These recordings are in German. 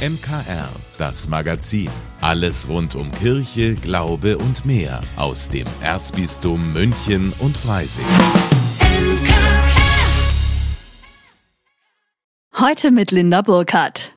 MKR, das Magazin. Alles rund um Kirche, Glaube und mehr aus dem Erzbistum München und Freising. Heute mit Linda Burkhardt.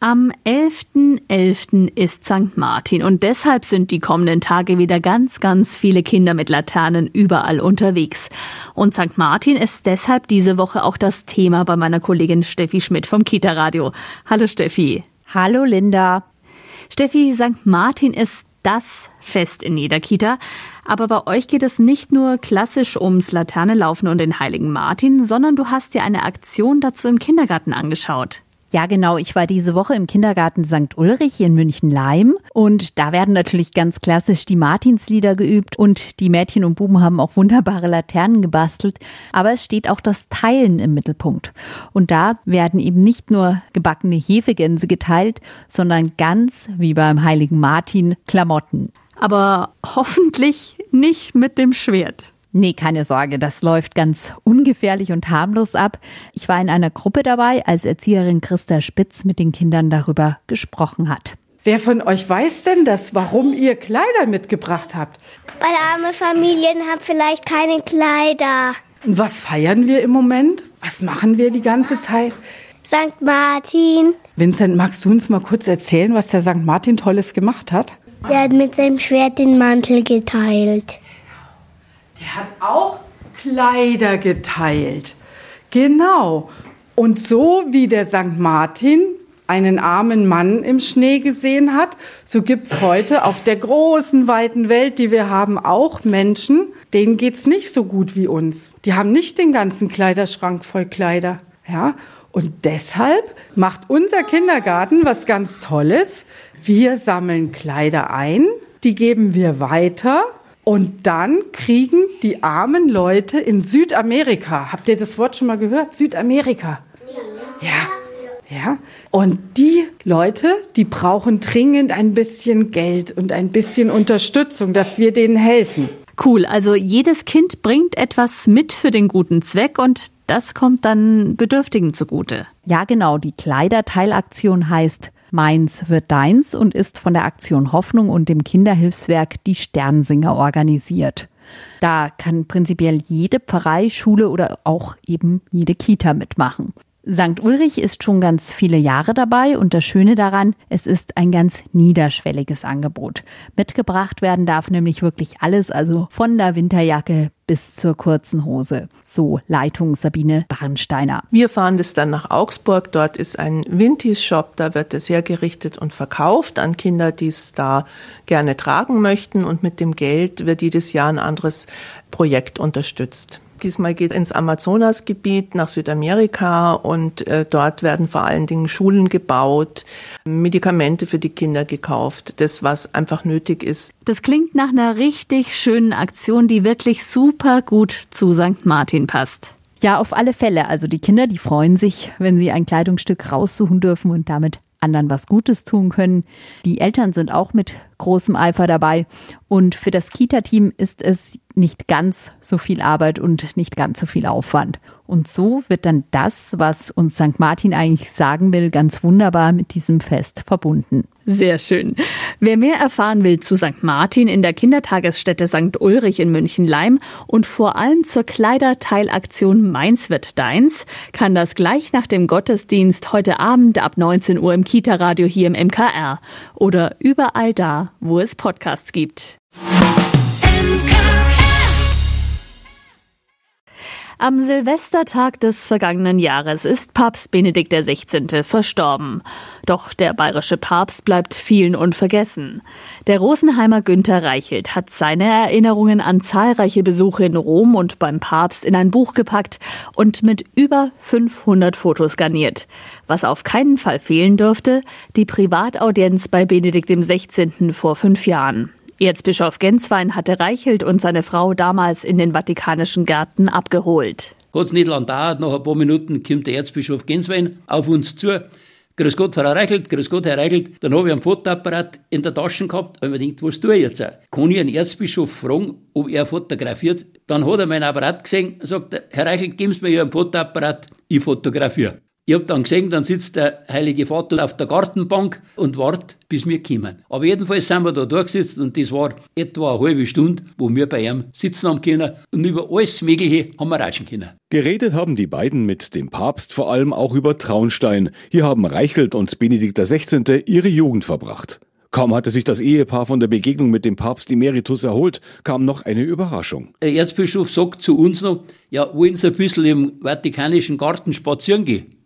Am 11.11. .11. ist St. Martin und deshalb sind die kommenden Tage wieder ganz, ganz viele Kinder mit Laternen überall unterwegs. Und St. Martin ist deshalb diese Woche auch das Thema bei meiner Kollegin Steffi Schmidt vom Kita Radio. Hallo Steffi. Hallo Linda. Steffi, St. Martin ist das Fest in jeder Kita. Aber bei euch geht es nicht nur klassisch ums Laternelaufen und den Heiligen Martin, sondern du hast dir eine Aktion dazu im Kindergarten angeschaut. Ja, genau. Ich war diese Woche im Kindergarten St. Ulrich in München-Leim und da werden natürlich ganz klassisch die Martinslieder geübt und die Mädchen und Buben haben auch wunderbare Laternen gebastelt. Aber es steht auch das Teilen im Mittelpunkt. Und da werden eben nicht nur gebackene Hefegänse geteilt, sondern ganz wie beim heiligen Martin Klamotten. Aber hoffentlich nicht mit dem Schwert. Nee, keine Sorge, das läuft ganz ungefährlich und harmlos ab. Ich war in einer Gruppe dabei, als Erzieherin Christa Spitz mit den Kindern darüber gesprochen hat. Wer von euch weiß denn das, warum ihr Kleider mitgebracht habt? Weil arme Familien haben vielleicht keine Kleider. Und was feiern wir im Moment? Was machen wir die ganze Zeit? St. Martin. Vincent, magst du uns mal kurz erzählen, was der St. Martin Tolles gemacht hat? Der hat mit seinem Schwert den Mantel geteilt. Der hat auch Kleider geteilt. Genau. Und so wie der St. Martin einen armen Mann im Schnee gesehen hat, so gibt es heute auf der großen, weiten Welt, die wir haben, auch Menschen, denen geht es nicht so gut wie uns. Die haben nicht den ganzen Kleiderschrank voll Kleider. Ja? Und deshalb macht unser Kindergarten was ganz Tolles. Wir sammeln Kleider ein, die geben wir weiter und dann kriegen die armen Leute in Südamerika, habt ihr das Wort schon mal gehört? Südamerika. Ja. Ja. Und die Leute, die brauchen dringend ein bisschen Geld und ein bisschen Unterstützung, dass wir denen helfen. Cool, also jedes Kind bringt etwas mit für den guten Zweck und das kommt dann Bedürftigen zugute. Ja, genau. Die Kleiderteilaktion heißt Meins wird deins und ist von der Aktion Hoffnung und dem Kinderhilfswerk Die Sternsinger organisiert. Da kann prinzipiell jede Pfarrei, Schule oder auch eben jede Kita mitmachen. St. Ulrich ist schon ganz viele Jahre dabei und das Schöne daran, es ist ein ganz niederschwelliges Angebot. Mitgebracht werden darf nämlich wirklich alles, also von der Winterjacke bis zur kurzen Hose. So Leitung Sabine Barnsteiner. Wir fahren das dann nach Augsburg. Dort ist ein Vintage-Shop, da wird es hergerichtet und verkauft an Kinder, die es da gerne tragen möchten und mit dem Geld wird jedes Jahr ein anderes Projekt unterstützt. Diesmal geht ins Amazonasgebiet nach Südamerika und äh, dort werden vor allen Dingen Schulen gebaut, Medikamente für die Kinder gekauft, das was einfach nötig ist. Das klingt nach einer richtig schönen Aktion, die wirklich super gut zu St. Martin passt. Ja, auf alle Fälle. Also die Kinder, die freuen sich, wenn sie ein Kleidungsstück raussuchen dürfen und damit anderen was Gutes tun können. Die Eltern sind auch mit großem Eifer dabei. Und für das Kita-Team ist es nicht ganz so viel Arbeit und nicht ganz so viel Aufwand. Und so wird dann das, was uns St. Martin eigentlich sagen will, ganz wunderbar mit diesem Fest verbunden. Sehr schön. Wer mehr erfahren will zu St. Martin in der Kindertagesstätte St. Ulrich in München-Leim und vor allem zur Kleiderteilaktion Meins wird deins, kann das gleich nach dem Gottesdienst heute Abend ab 19 Uhr im Kita-Radio hier im MKR oder überall da, wo es Podcasts gibt. Am Silvestertag des vergangenen Jahres ist Papst Benedikt XVI. verstorben. Doch der bayerische Papst bleibt vielen unvergessen. Der Rosenheimer Günther Reichelt hat seine Erinnerungen an zahlreiche Besuche in Rom und beim Papst in ein Buch gepackt und mit über 500 Fotos garniert. Was auf keinen Fall fehlen dürfte, die Privataudienz bei Benedikt XVI. vor fünf Jahren. Erzbischof Genswein hatte Reichelt und seine Frau damals in den Vatikanischen Gärten abgeholt. Hat es nicht lang dauert, nach ein paar Minuten kommt der Erzbischof Genswein auf uns zu. Grüß Gott, Frau Reichelt, grüß Gott, Herr Reichelt. Dann habe ich einen Fotoapparat in der Tasche gehabt und mir gedacht, was tue ich jetzt? Kann ich einen Erzbischof fragen, ob er fotografiert? Dann hat er meinen Apparat gesehen und sagt, Herr Reichelt, geben Sie mir Ihren Fotoapparat, ich fotografiere. Ich habe dann gesehen, dann sitzt der Heilige Vater auf der Gartenbank und wartet, bis wir kommen. Aber jedenfalls sind wir da durchgesetzt und das war etwa eine halbe Stunde, wo wir bei ihm sitzen haben können und über alles Mögliche haben wir ratschen können. Geredet haben die beiden mit dem Papst vor allem auch über Traunstein. Hier haben Reichelt und Benedikt XVI. ihre Jugend verbracht. Kaum hatte sich das Ehepaar von der Begegnung mit dem Papst Emeritus erholt, kam noch eine Überraschung. Der Erzbischof sagt zu uns noch, ja, wollen Sie ein bisschen im Vatikanischen Garten spazieren gehen?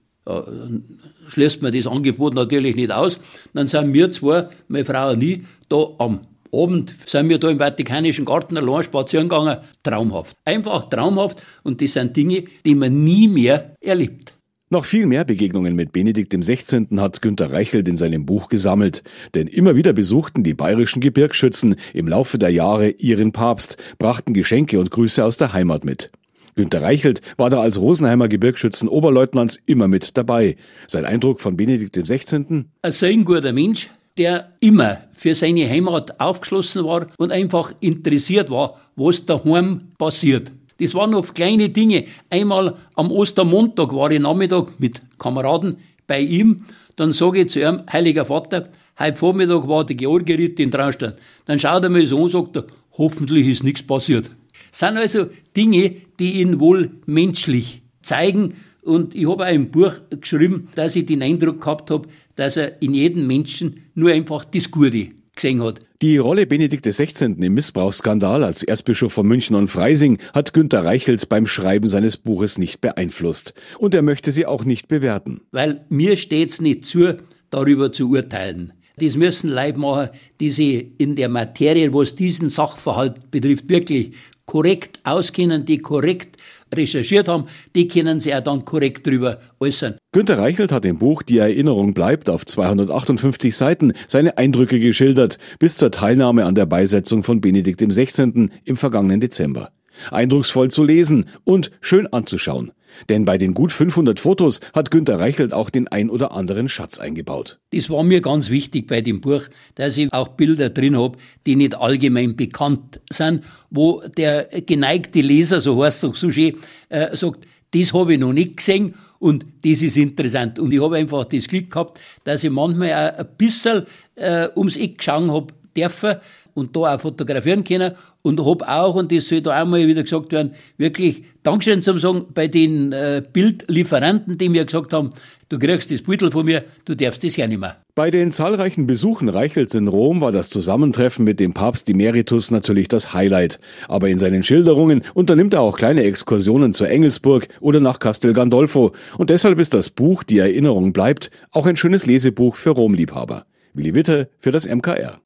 Schließt man das Angebot natürlich nicht aus. Dann sind wir zwei, meine Frau und ich, da am Abend sind wir da im Vatikanischen Garten allein spazieren gegangen. Traumhaft. Einfach traumhaft. Und das sind Dinge, die man nie mehr erlebt. Noch viel mehr Begegnungen mit Benedikt XVI. hat Günter Reichelt in seinem Buch gesammelt, denn immer wieder besuchten die bayerischen Gebirgsschützen im Laufe der Jahre ihren Papst, brachten Geschenke und Grüße aus der Heimat mit. Günter Reichelt war da als Rosenheimer Gebirgsschützen Oberleutnants immer mit dabei. Sein Eindruck von Benedikt XVI.? Ein sehr guter Mensch, der immer für seine Heimat aufgeschlossen war und einfach interessiert war, was daheim passiert. Das waren oft kleine Dinge. Einmal am Ostermontag war ich Nachmittag mit Kameraden bei ihm. Dann sage ich zu ihm, Heiliger Vater, heute Vormittag war der Georgeritt in Traunstein. Dann schaut er mir so und sagt er, hoffentlich ist nichts passiert. Sind also Dinge, die ihn wohl menschlich zeigen. Und ich habe auch im Buch geschrieben, dass ich den Eindruck gehabt habe, dass er in jedem Menschen nur einfach das Gute gesehen hat. Die Rolle Benedikt XVI. im Missbrauchsskandal als Erzbischof von München und Freising hat Günter Reichelt beim Schreiben seines Buches nicht beeinflusst. Und er möchte sie auch nicht bewerten. Weil mir steht's nicht zu, darüber zu urteilen. Das müssen Leute machen, die sich in der Materie, was diesen Sachverhalt betrifft, wirklich korrekt auskennen, die korrekt recherchiert haben, die können sich auch dann korrekt darüber äußern. Günter Reichelt hat im Buch Die Erinnerung bleibt auf 258 Seiten seine Eindrücke geschildert, bis zur Teilnahme an der Beisetzung von Benedikt XVI. im vergangenen Dezember. Eindrucksvoll zu lesen und schön anzuschauen. Denn bei den gut 500 Fotos hat Günter Reichelt auch den ein oder anderen Schatz eingebaut. Das war mir ganz wichtig bei dem Buch, dass ich auch Bilder drin habe, die nicht allgemein bekannt sind, wo der geneigte Leser, so heißt es so schön, äh, sagt, das habe ich noch nicht gesehen und das ist interessant. Und ich habe einfach das Glück gehabt, dass ich manchmal auch ein bisschen äh, ums Eck schauen habe dürfen und da auch fotografieren können und habe auch, und das soll da auch mal wieder gesagt werden, wirklich Dankeschön zum Sagen bei den äh, Bildlieferanten, die mir gesagt haben, du kriegst das Beutel von mir, du darfst das ja nicht mehr. Bei den zahlreichen Besuchen Reichels in Rom war das Zusammentreffen mit dem Papst Emeritus natürlich das Highlight. Aber in seinen Schilderungen unternimmt er auch kleine Exkursionen zur Engelsburg oder nach Castel Gandolfo. Und deshalb ist das Buch Die Erinnerung bleibt auch ein schönes Lesebuch für Romliebhaber. Willi Witte für das MKR.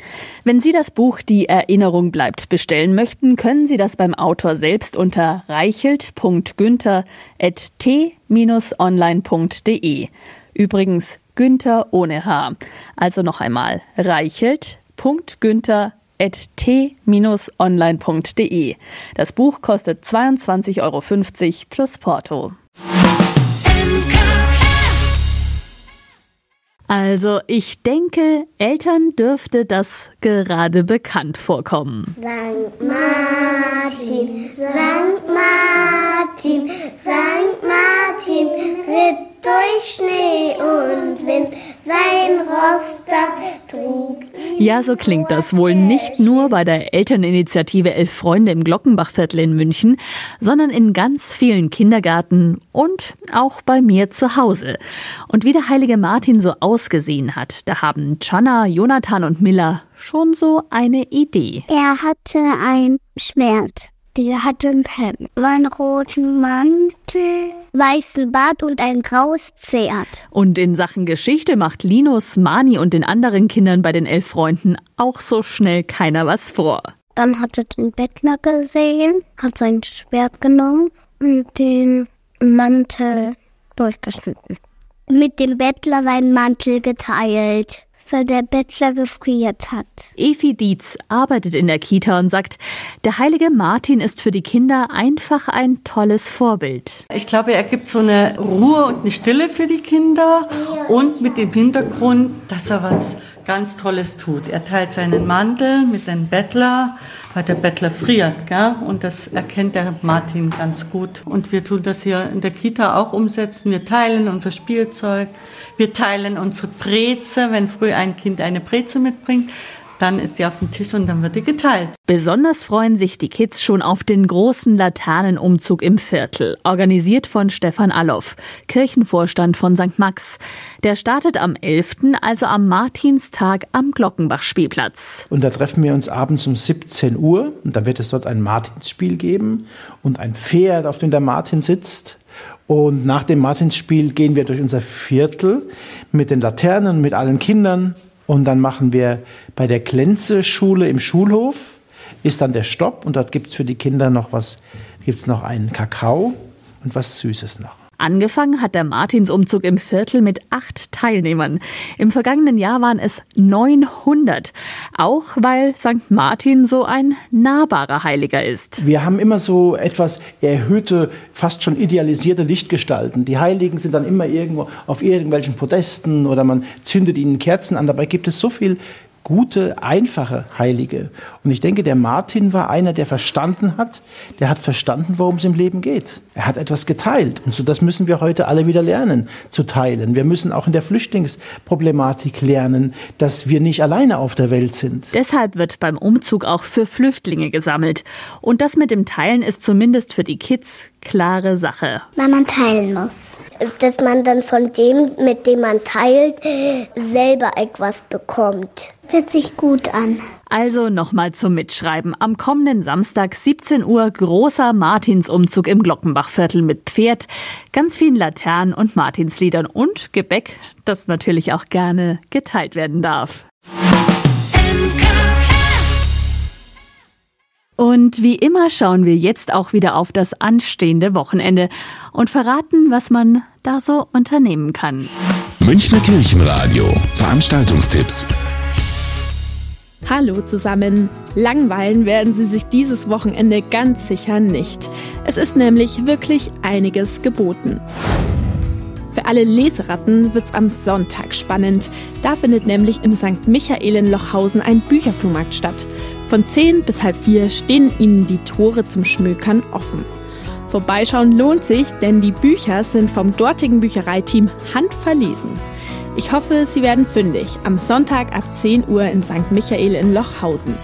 Wenn Sie das Buch Die Erinnerung bleibt bestellen möchten, können Sie das beim Autor selbst unter reichelt.günther.t-online.de. Übrigens Günther ohne H. Also noch einmal reichelt.günther.t-online.de. Das Buch kostet 22,50 Euro plus Porto. Also ich denke, Eltern dürfte das gerade bekannt vorkommen. Sankt Martin, Sankt Martin, Sankt Martin, ritt durch Schnee und Wind, sein Ross das trug. Ja, so klingt das wohl nicht nur bei der Elterninitiative Elf Freunde im Glockenbachviertel in München, sondern in ganz vielen Kindergärten und auch bei mir zu Hause. Und wie der heilige Martin so ausgesehen hat, da haben Channa, Jonathan und Miller schon so eine Idee. Er hatte ein Schwert. Die hatte ein Hemd, einen roten Mantel, weißen Bart und ein graues Pferd. Und in Sachen Geschichte macht Linus, Mani und den anderen Kindern bei den elf Freunden auch so schnell keiner was vor. Dann hat er den Bettler gesehen, hat sein Schwert genommen und den Mantel durchgeschnitten. Mit dem Bettler seinen Mantel geteilt, weil der Bettler gefriert hat. Efi Dietz arbeitet in der Kita und sagt, der heilige Martin ist für die Kinder einfach ein tolles Vorbild. Ich glaube, er gibt so eine Ruhe und eine Stille für die Kinder und mit dem Hintergrund, dass er was ganz Tolles tut. Er teilt seinen Mantel mit dem Bettler, weil der Bettler friert. Gell? Und das erkennt der Martin ganz gut. Und wir tun das hier in der Kita auch umsetzen. Wir teilen unser Spielzeug. Wir teilen unsere Breze, wenn früh ein Kind eine Breze mitbringt dann ist die auf dem Tisch und dann wird die geteilt. Besonders freuen sich die Kids schon auf den großen Laternenumzug im Viertel, organisiert von Stefan Alloff, Kirchenvorstand von St. Max. Der startet am 11., also am Martinstag am Glockenbach-Spielplatz. Und da treffen wir uns abends um 17 Uhr und dann wird es dort ein Martinsspiel geben und ein Pferd, auf dem der Martin sitzt. Und nach dem Martinsspiel gehen wir durch unser Viertel mit den Laternen, mit allen Kindern und dann machen wir bei der Klenze-Schule im Schulhof, ist dann der Stopp und dort gibt es für die Kinder noch was, gibt es noch einen Kakao und was Süßes noch. Angefangen hat der Martinsumzug im Viertel mit acht Teilnehmern. Im vergangenen Jahr waren es 900. Auch weil St. Martin so ein nahbarer Heiliger ist. Wir haben immer so etwas erhöhte, fast schon idealisierte Lichtgestalten. Die Heiligen sind dann immer irgendwo auf irgendwelchen Podesten oder man zündet ihnen Kerzen an. Dabei gibt es so viel gute, einfache Heilige. Und ich denke, der Martin war einer, der verstanden hat, der hat verstanden, worum es im Leben geht. Er hat etwas geteilt. Und so das müssen wir heute alle wieder lernen, zu teilen. Wir müssen auch in der Flüchtlingsproblematik lernen, dass wir nicht alleine auf der Welt sind. Deshalb wird beim Umzug auch für Flüchtlinge gesammelt. Und das mit dem Teilen ist zumindest für die Kids klare Sache. Weil man teilen muss. Dass man dann von dem, mit dem man teilt, selber etwas bekommt. Hört sich gut an. Also nochmal zum Mitschreiben. Am kommenden Samstag 17 Uhr großer Martinsumzug im Glockenbachviertel mit Pferd, ganz vielen Laternen und Martinsliedern und Gebäck, das natürlich auch gerne geteilt werden darf. Und wie immer schauen wir jetzt auch wieder auf das anstehende Wochenende und verraten, was man da so unternehmen kann. Münchner Kirchenradio. Veranstaltungstipps. Hallo zusammen. Langweilen werden Sie sich dieses Wochenende ganz sicher nicht. Es ist nämlich wirklich einiges geboten. Für alle Leseratten wird's am Sonntag spannend. Da findet nämlich im St. Michael in Lochhausen ein Bücherflohmarkt statt. Von 10 bis halb 4 stehen Ihnen die Tore zum Schmökern offen. Vorbeischauen lohnt sich, denn die Bücher sind vom dortigen Büchereiteam handverlesen. Ich hoffe, Sie werden fündig am Sonntag ab 10 Uhr in St. Michael in Lochhausen.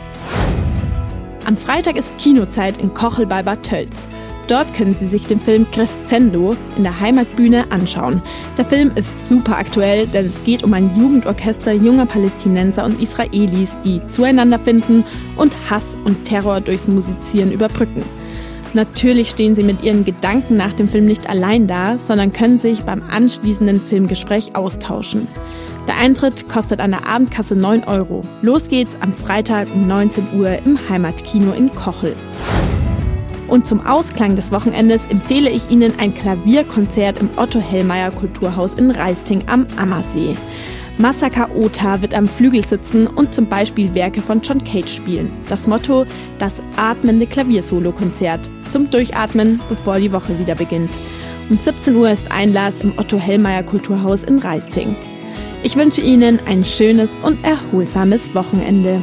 Am Freitag ist Kinozeit in Kochel bei Bad Tölz. Dort können Sie sich den Film Crescendo in der Heimatbühne anschauen. Der Film ist super aktuell, denn es geht um ein Jugendorchester junger Palästinenser und Israelis, die zueinander finden und Hass und Terror durchs Musizieren überbrücken. Natürlich stehen sie mit ihren Gedanken nach dem Film nicht allein da, sondern können sich beim anschließenden Filmgespräch austauschen. Der Eintritt kostet an der Abendkasse 9 Euro. Los geht's am Freitag um 19 Uhr im Heimatkino in Kochel. Und zum Ausklang des Wochenendes empfehle ich Ihnen ein Klavierkonzert im Otto Hellmeier Kulturhaus in Reisting am Ammersee. Masaka Ota wird am Flügel sitzen und zum Beispiel Werke von John Cage spielen. Das Motto: das atmende Klaviersolo-Konzert. Zum Durchatmen, bevor die Woche wieder beginnt. Um 17 Uhr ist Einlass im Otto Hellmeier Kulturhaus in Reisting. Ich wünsche Ihnen ein schönes und erholsames Wochenende.